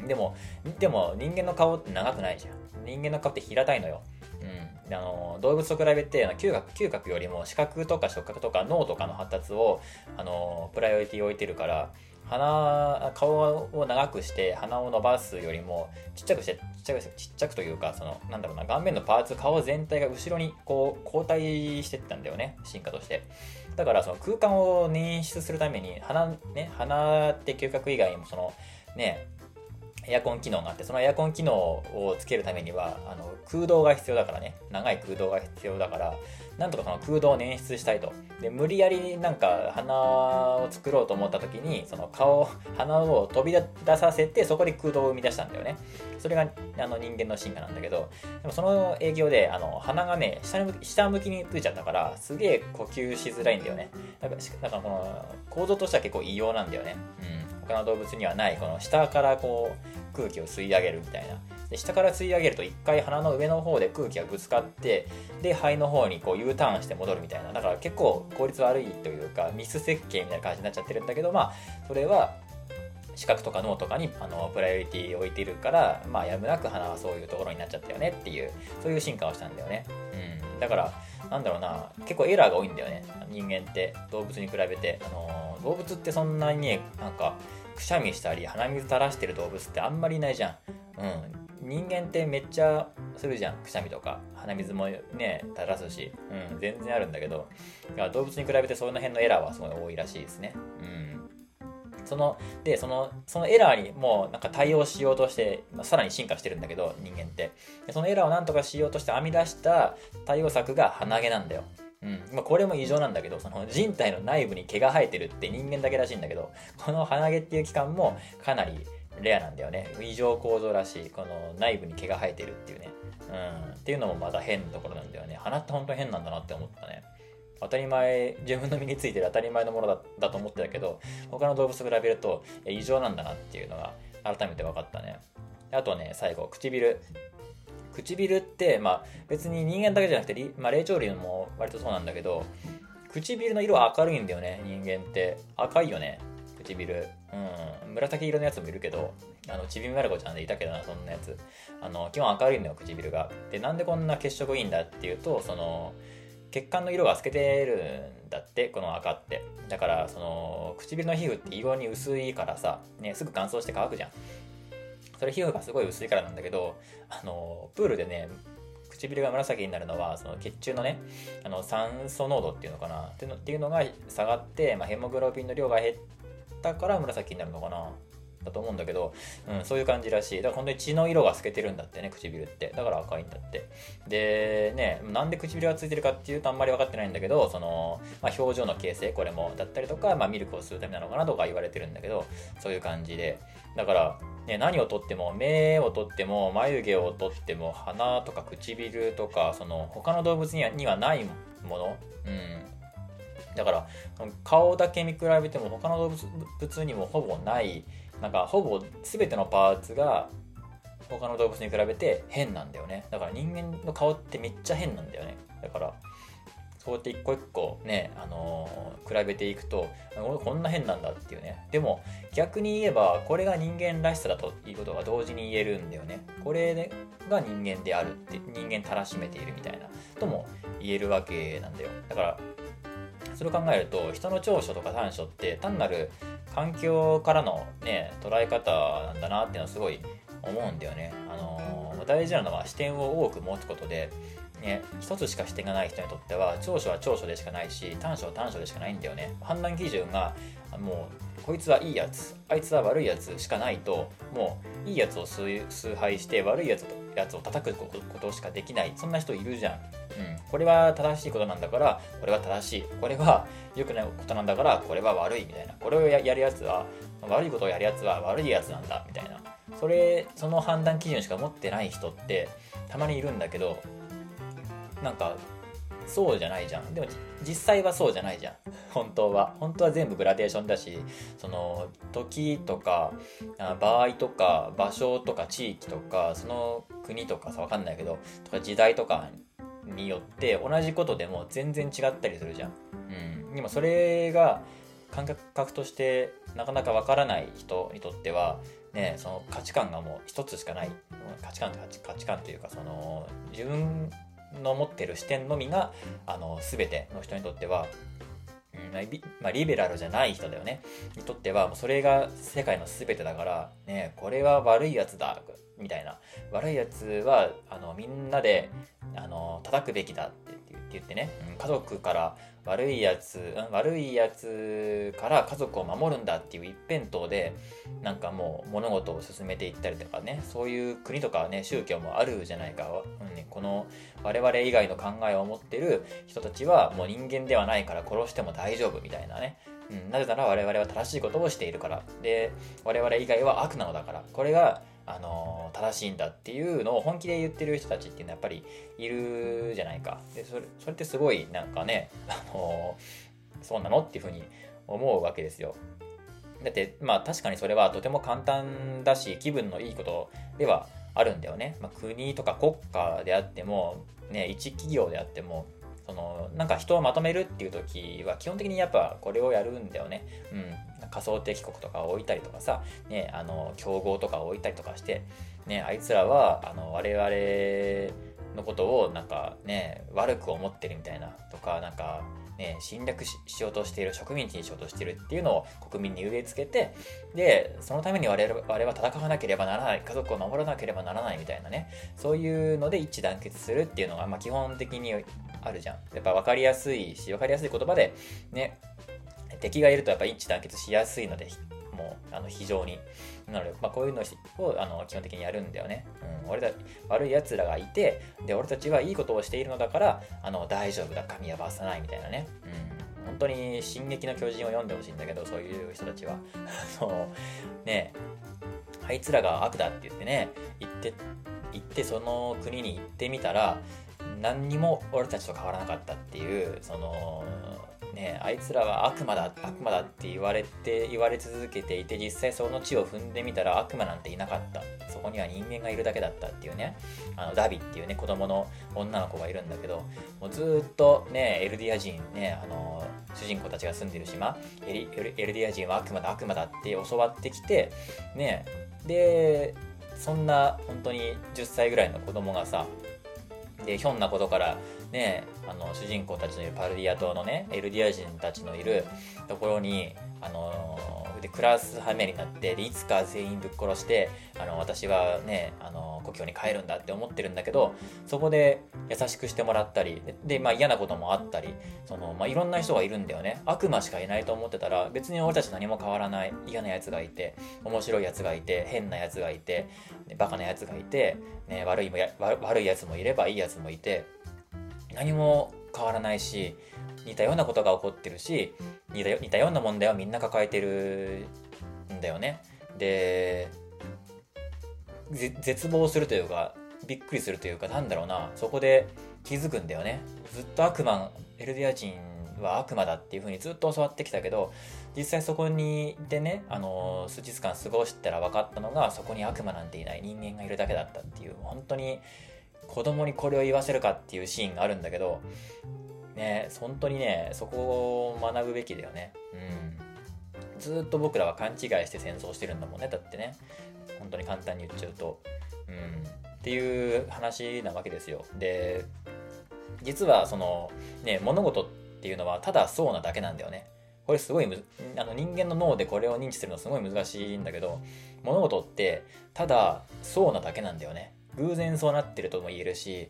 [SPEAKER 2] うん、でもでも人間の顔って長くないじゃん。人間の顔って平たいのよ、うん、あの動物と比べて嗅覚嗅覚よりも視覚とか触覚とか脳とかの発達をあのプライオリティを置いてるから鼻顔を長くして鼻を伸ばすよりもちっちゃくしてちっちゃくちっちゃくというかそのなんだろうな顔面のパーツ顔全体が後ろにこう後退してったんだよね。進化として。だからその空間を捻出するために鼻ね鼻って嗅覚以外にもそのねエアコン機能があって、そのエアコン機能をつけるためには、あの、空洞が必要だからね。長い空洞が必要だから、なんとかその空洞を捻出したいと。で、無理やりなんか鼻を作ろうと思った時に、その顔、鼻を飛び出させて、そこで空洞を生み出したんだよね。それがあの人間の進化なんだけど、でもその影響で、あの、鼻がね、下向き下向きについちゃったから、すげえ呼吸しづらいんだよね。だから、だからこの構造としては結構異様なんだよね。うん。他の動物にはないこの下からこう空気を吸い上げるみたいな。で下から吸い上げると一回鼻の上の方で空気がぶつかってで肺の方にこう U ターンして戻るみたいな。だから結構効率悪いというかミス設計みたいな感じになっちゃってるんだけどまあそれは視覚とか脳とかにあのプライオリティを置いているからまあやむなく鼻はそういうところになっちゃったよねっていうそういう進化をしたんだよね、うん、だからなんだろうな結構エラーが多いんだよね。人間って動物に比べて。あの動物ってそんなにねなんかくしゃみしたり鼻水垂らしてる動物ってあんまりいないじゃん。うん。人間ってめっちゃするじゃん。くしゃみとか。鼻水もね垂らすし。うん。全然あるんだけど。だから動物に比べてその辺のエラーはすごい多いらしいですね。うん。そのでそのそのエラーにもうなんか対応しようとして、まあ、さらに進化してるんだけど人間って。そのエラーをなんとかしようとして編み出した対応策が鼻毛なんだよ。うん。まあ、これも異常なんだけどその人体の内部に毛が生えてるって人間だけらしいんだけどこの鼻毛っていう器官もかなりレアなんだよね。異常構造らしい。この内部に毛が生えてるっていうね、うん、っていうのもまた変なところなんだよね。鼻って本当に変なんだなって思ったね。当たり前自分の身についてる当たり前のものだだと思ってたけど他の動物と比べると異常なんだなっていうのが改めて分かったね。あとね最後唇。唇って、まあ、別に人間だけじゃなくて、まあ、霊長類も割とそうなんだけど唇の色は明るいんだよね人間って。赤いよね唇。うん。紫色のやつもいるけどあのちびまる子ちゃんでいたけどなそんなやつ。あの基本明るいんだよ唇が。でなんでこんな血色いいんだっていうとその血管の色が透けてるんだってこの赤って。だからその唇の皮膚って異様に薄いからさ、ね、すぐ乾燥して乾くじゃん。それ皮膚がすごい薄いからなんだけど、あの、プールでね、唇が紫になるのは、その血中のね、あの酸素濃度っていうのかな？っていうのが下がって、まあ、ヘモグロビンの量が減ったから紫になるのかな？だと思うんだけど、うん、そういう感じらしい。だから本当に血の色が透けてるんだってね、唇って。だから赤いんだって。で、ね、なんで唇がついてるかっていうとあんまり分かってないんだけど、その、まあ、表情の形成、これも、だったりとか、まあ、ミルクを吸うためなのかなとか言われてるんだけど、そういう感じで。だから、ね、何をとっても目をとっても眉毛をとっても鼻とか唇とかその他の動物にはにはないもの、うん、だから顔だけ見比べても他の動物にもほぼない。なんかほぼ全てのパーツが他の動物に比べて変なんだよね。だから人間の顔ってめっちゃ変なんだよね。だからそうやって一個一個ね、あのー、比べていくとこんな変なんだっていうね。でも逆に言えばこれが人間らしさだということが同時に言えるんだよね。これが人間であるって人間たらしめているみたいなとも言えるわけなんだよ。だからそれを考えると人の長所とか短所って単なる環境からのね捉え方なんだなっていうのはすごい思うんだよね。あのー大事なのは視点を多く持つことで、ね、一つしか視点がない人にとっては長所は長所でしかないし短所は短所でしかないんだよね。判断基準がもうこいつはいいやつあいつは悪いやつしかないともういいやつを崇拝して悪いやつやつを叩くことしかできない。そんな人いるじゃん、うん、これは正しいことなんだからこれは正しい。これは良くないことなんだからこれは悪いみたいな。これをやるやつは悪いことをやるやつは悪いやつなんだみたいな。それその判断基準しか持ってない人ってたまにいるんだけどなんかそうじゃないじゃん。でも実際はそうじゃないじゃん。本当は。本当は全部グラデーションだしその時とか場合とか場所とか地域とかその国とかさ分かんないけどとか時代とかによって同じことでも全然違ったりするじゃん、うん、でもそれが感覚としてなかなか分からない人にとってはねその価値観がもう一つしかない。価値観価値観というかその自分の持ってる視点のみがあの全ての人にとっては、うんまあ、リベラルじゃない人だよね。にとってはそれが世界の全てだからねこれは悪いやつだみたいな。悪いやつはあのみんなであの叩くべきだって。言ってね、うん、家族から悪いやつ、うん、悪いやつから家族を守るんだっていう一辺倒でなんかもう物事を進めていったりとかねそういう国とかね宗教もあるじゃないか、うんね、この我々以外の考えを持ってる人たちはもう人間ではないから殺しても大丈夫みたいなね。うん、なぜなら我々は正しいことをしているから。で我々以外は悪なのだから。これがあの正しいんだっていうのを本気で言ってる人たちっていうのはやっぱりいるじゃないか。でそれそれってすごいなんかね、あのそうなのっていうふうに思うわけですよ。だってまあ確かにそれはとても簡単だし気分のいいことではあるんだよね、まあ、国とか国家であってもね一企業であってもそのなんか人をまとめるっていう時は基本的にやっぱこれをやるんだよね。うん、仮想敵国とかを置いたりとかさ、ね、あの競合とかを置いたりとかして、ね、あいつらはあの我々のことをなんかね悪く思ってるみたいなとかなんかね、侵略しようとしている植民地にしようとしているっていうのを国民に植え付けてでそのために我々は戦わなければならない家族を守らなければならないみたいなねそういうので一致団結するっていうのが、まあ、基本的にあるじゃん。やっぱ分かりやすいし分かりやすい言葉でね敵がいるとやっぱ一致団結しやすいのでもうあの非常に。なので、まあ、こういうのをあの基本的にやるんだよね、うん、俺た悪い奴らがいてで俺たちはいいことをしているのだからあの大丈夫だ。神は罰さないみたいなね、うん、本当に「進撃の巨人」を読んでほしいんだけどそういう人たちは。あのねあいつらが悪だって言ってね行って行ってその国に行ってみたら何にも俺たちと変わらなかったっていうそのねあいつらは悪魔だ悪魔だって言われて言われ続けていて実際その地を踏んでみたら悪魔なんていなかった。そこには人間がいるだけだったっていうね。あのダビっていうね子供の女の子がいるんだけどもうずっとねエルディア人ねあの主人公たちが住んでる島エリエルディア人は悪魔だ悪魔だって教わってきてねでそんな本当に10歳ぐらいの子供がさでひょんなことからねあの主人公たちのいるパルディア島のねエルディア人たちのいるところにあのでクラスハメになってでいつか全員ぶっ殺してあの私はねあの故郷に帰るんだって思ってるんだけどそこで優しくしてもらったりで、まあ、嫌なこともあったりその、まあ、いろんな人がいるんだよね。悪魔しかいないと思ってたら別に俺たち何も変わらない。嫌なやつがいて面白いやつがいて変なやつがいてバカなやつがいて、ね、悪いもや悪いやつもいればいいやつもいて何も変わらないし似たようなことが起こってるし似た似たような問題をみんな抱えてるんだよね。で絶望するというかびっくりするというかなんだろうなそこで気づくんだよね。ずっと悪魔エルディア人は悪魔だっていうふうにずっと教わってきたけど実際そこにいてねあの数日間過ごしたら分かったのがそこに悪魔なんていない人間がいるだけだったっていう本当に子供にこれを言わせるかっていうシーンがあるんだけどね本当にねそこを学ぶべきだよね。うん。ずっと僕らは勘違いして戦争してるんだもんねだってね。本当に簡単に言っちゃうと。うん。っていう話なわけですよ。で実はそのね物事っていうのはただそうなだけなんだよね。これすごいあの人間の脳でこれを認知するのすごい難しいんだけど物事ってただそうなだけなんだよね。偶然そうなってるとも言えるし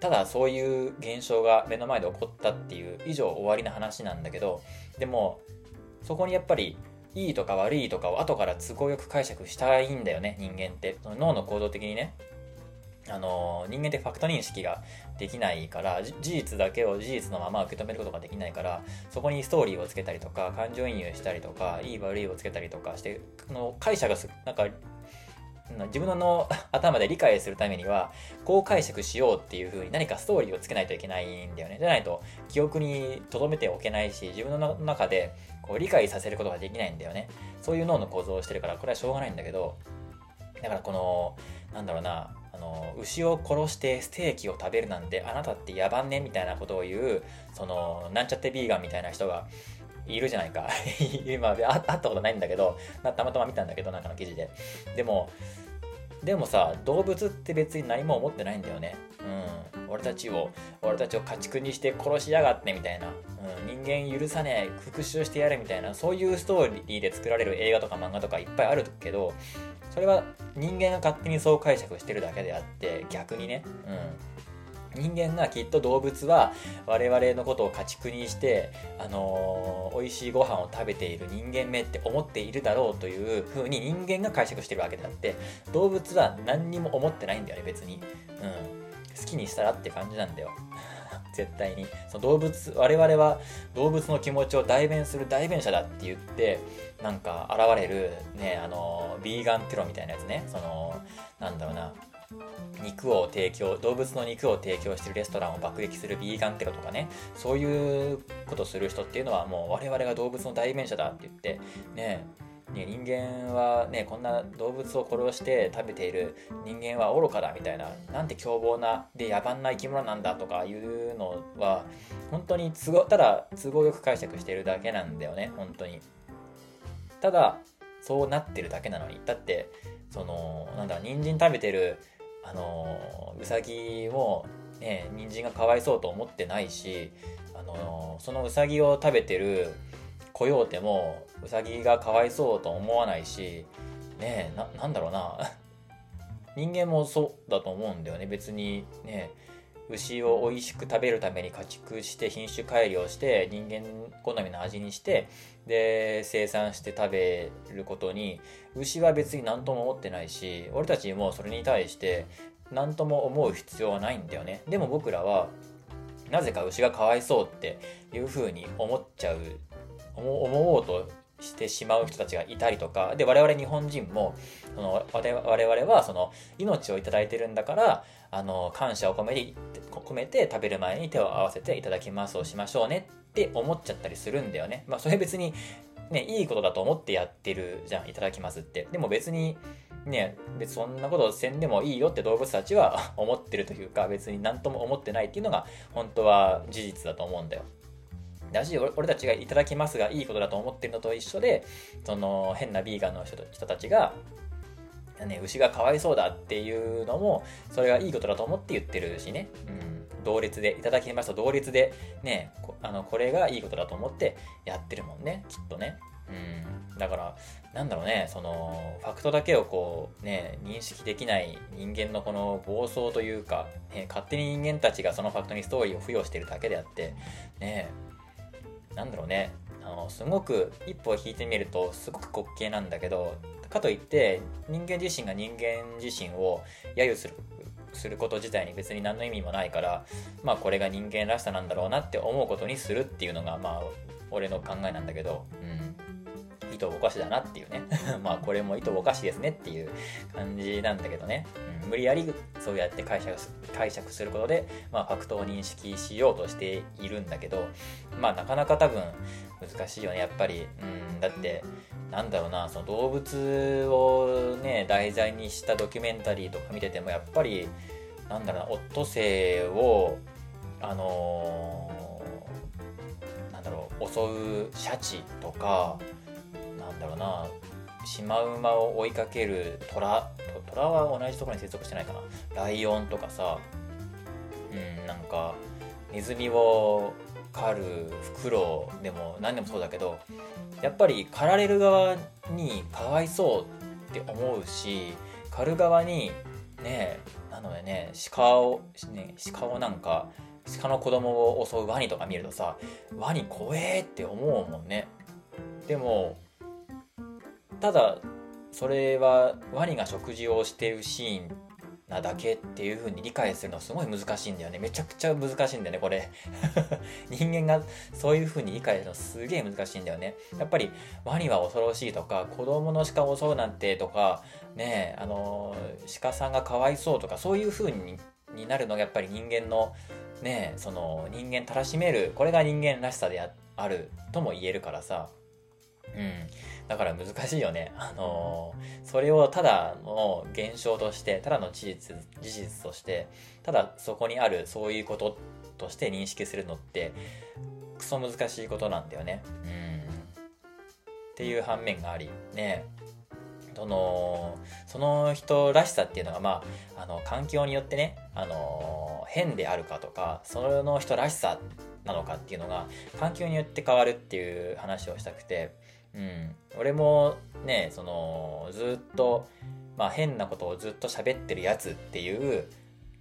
[SPEAKER 2] ただそういう現象が目の前で起こったっていう以上終わりな話なんだけどでもそこにやっぱりいいとか悪いとかを後から都合よく解釈したいんだよね人間って。脳の行動的にね。あの人間ってファクト認識ができないから事実だけを事実のまま受け止めることができないからそこにストーリーをつけたりとか感情移入したりとかいい悪いをつけたりとかしての解釈がなんか自分の 頭で理解するためにはこう解釈しようっていう風に何かストーリーをつけないといけないんだよね。じゃないと記憶に留めておけないし自分の中でこう理解させることができないんだよね。そういう脳の構造をしてるからこれはしょうがないんだけどだからこのなんだろうなあの牛を殺してステーキを食べるなんてあなたって野蛮ねみたいなことを言うそのなんちゃってビーガンみたいな人がいるじゃないか。今会ったことないんだけどたまたま見たんだけどなんかの記事で。でもでもさ動物って別に何も思ってないんだよね。うん。俺たちを俺たちを家畜にして殺しやがってみたいな、うん、人間許さねえ復讐してやるみたいな。そういうストーリーで作られる映画とか漫画とかいっぱいあるけどそれは人間が勝手にそう解釈してるだけであって逆にね、うん、人間がきっと動物は我々のことを家畜にして、あのー、美味しいご飯を食べている人間目って思っているだろうというふうに人間が解釈してるわけであって動物は何にも思ってないんだよね別に、うん、好きにしたらって感じなんだよ。絶対に。その動物我々は動物の気持ちを代弁する代弁者だって言ってなんか現れるねあのビーガンテロみたいなやつね。そのなんだろうな。肉を提供動物の肉を提供してるレストランを爆撃するビーガンテロとかね。そういうことする人っていうのはもう我々が動物の代弁者だって言ってねね、人間はねこんな動物を殺して食べている人間は愚かだみたいななんて凶暴なで野蛮な生き物なんだとかいうのは本当に都合ただ都合よく解釈してるだけなんだよね本当に。ただそうなってるだけなのに。だってそのなんだ人参食べてるあのうさぎもね人参がかわいそうと思ってないしあのそのうさぎを食べてるコヨーテもうさぎがかわいそうと思わないしねえななんだろうな。人間もそうだと思うんだよね。別にね牛を美味しく食べるために家畜して品種改良して人間好みの味にしてで生産して食べることに牛は別に何とも思ってないし俺たちもそれに対して何とも思う必要はないんだよね。でも僕らはなぜか牛がかわいそうっていうふうに思っちゃう思おうとしてしまう人たちがいたりとかで我々日本人もその我々はその命を頂いてるんだからあの感謝を込めて込めて食べる前に手を合わせていただきますをしましょうねって思っちゃったりするんだよね。まあそれ別にね、いいことだと思ってやってるじゃん、いただきますって。でも別に、ね、別そんなことせんでもいいよって動物たちは 思ってるというか、別に何とも思ってないっていうのが本当は事実だと思うんだよ。だし俺たちがいただきますがいいことだと思ってるのと一緒でその変なビーガンの人たちが、ね、牛がかわいそうだっていうのもそれがいいことだと思って言ってるしね、うん、同列でいただきますと同列でねあのこれがいいことだと思ってやってるもんね。きっとね。うん、だからなんだろうねそのファクトだけをこうね認識できない人間のこの暴走というか、ね、勝手に人間たちがそのファクトにストーリーを付与してるだけであってね。なんだろうね。あのすごく一歩引いてみるとすごく滑稽なんだけどかといって人間自身が人間自身を揶揄するすること自体に別に何の意味もないからまあこれが人間らしさなんだろうなって思うことにするっていうのがまあ俺の考えなんだけど、うん、糸おかしだなっていうね。まあこれも糸おかしですねっていう感じなんだけどね、うん、無理やりそうやって解釈解釈することで、まあ、ファクトを認識しようとしているんだけどまあなかなか多分難しいよねやっぱり、うん、だってなんだろうなその動物をね題材にしたドキュメンタリーとか見ててもやっぱりなんだろうなオットセイをあのー、なんだろう襲うシャチとかなんだろうなシマウマを追いかけるトラトラは同じところに接続してないかな。ライオンとかさうんなんかネズミを狩るフクロウでも何でもそうだけどやっぱり狩られる側にかわいそうって思うし狩る側にねなのでね鹿をね鹿をなんか鹿の子供を襲うワニとか見るとさワニ怖えって思うもんね。でもただそれはワニが食事をしてるシーンなだけっていう風に理解するのはすごい難しいんだよね。めちゃくちゃ難しいんだよねこれ。人間がそういう風に理解するのすげえ難しいんだよね。やっぱりワニは恐ろしいとか子供の鹿を襲うなんてとかねあの鹿さんがかわいそうとかそういう風にになるのがやっぱり人間のねその人間たらしめるこれが人間らしさであるとも言えるからさ。うん。だから難しいよね。あのー、それをただの現象として、ただの事実、事実として、ただそこにあるそういうこととして認識するのって、クソ難しいことなんだよね。うん。っていう反面があり、ね。その、その人らしさっていうのが、まあ、あの、環境によってね、あの、変であるかとか、その人らしさなのかっていうのが、環境によって変わるっていう話をしたくて、うん、俺もねそのずっと、まあ、変なことをずっと喋ってるやつっていう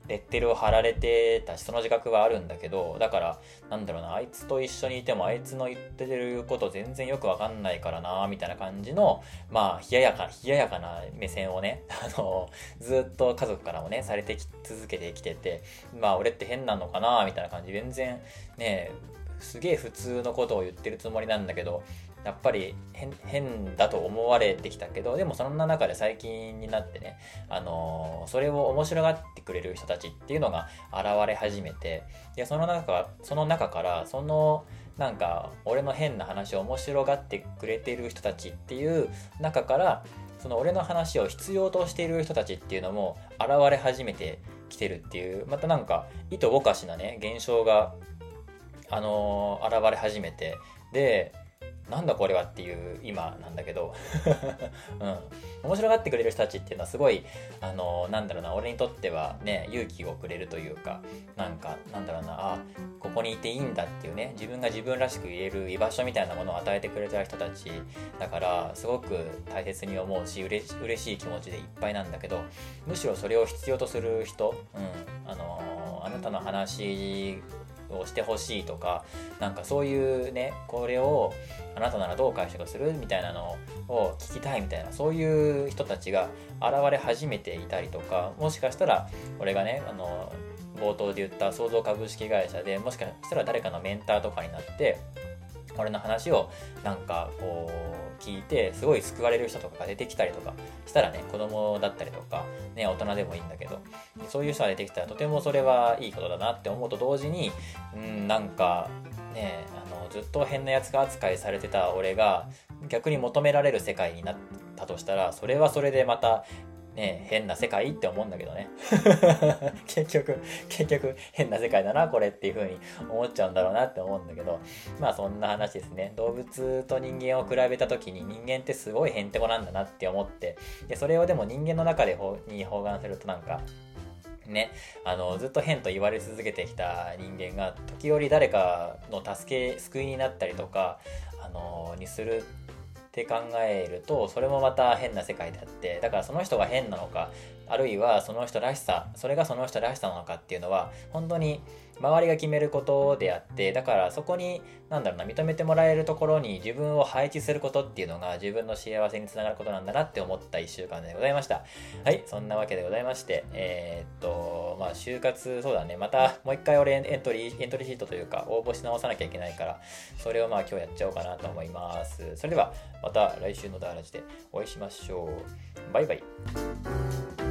[SPEAKER 2] レッテルを貼られてたしその自覚はあるんだけどだからなんだろうなあいつと一緒にいてもあいつの言ってること全然よくわかんないからなみたいな感じのまあ冷ややか冷ややかな目線をね あのずっと家族からもねされてき続けてきててまあ俺って変なのかなみたいな感じ全然ねすげえ普通のことを言ってるつもりなんだけどやっぱり変だと思われてきたけどでもそんな中で最近になってね、あのー、それを面白がってくれる人たちっていうのが現れ始めてでその中その中からそのなんか俺の変な話を面白がってくれてる人たちっていう中からその俺の話を必要としている人たちっていうのも現れ始めてきてるっていうまたなんか意図おかしなね現象があのー、現れ始めてでなんだこれはっていう今なんだけど、うん、面白がってくれる人たちっていうのはすごいあのなんだろうな俺にとってはね勇気をくれるというかなんかなんだろうなあここにいていいんだっていうね自分が自分らしく言える居場所みたいなものを与えてくれた人たちだからすごく大切に思うしうれ嬉しい気持ちでいっぱいなんだけどむしろそれを必要とする人、うん、あのあなたの話をしてほしいとかなんかそういうねこれをあなたならどう解釈するみたいなのを聞きたいみたいなそういう人たちが現れ始めていたりとかもしかしたら俺がねあの冒頭で言った創造株式会社でもしかしたら誰かのメンターとかになって俺の話をなんかこう聞いてすごい救われる人とかが出てきたりとかしたらね子供だったりとかね大人でもいいんだけどそういう人が出てきたらとてもそれはいいことだなって思うと同時にうんなんかねあのずっと変なやつが扱いされてた俺が逆に求められる世界になったとしたらそれはそれでまたね、変な世界って思うんだけどね。結局、結局変な世界だな、これっていう風に思っちゃうんだろうなって思うんだけど、まあそんな話ですね。動物と人間を比べた時に人間ってすごいへんてこなんだなって思って、で、それをでも人間の中でに包含するとなんか、ね、あのずっと変と言われ続けてきた人間が時折誰かの助け救いになったりとかあのにするって考えるとそれもまた変な世界であってだからその人が変なのかあるいはその人らしさそれがその人らしさなのかっていうのは本当に周りが決めることであってだからそこになんだろうな認めてもらえるところに自分を配置することっていうのが自分の幸せにつながることなんだなって思った1週間でございました。はいそんなわけでございましてえー、っとまあ就活そうだねまたもう一回俺エントリーエントリーシートというか応募し直さなきゃいけないからそれをまあ今日やっちゃおうかなと思います。それではまた来週のダーラジでお会いしましょう。バイバイ。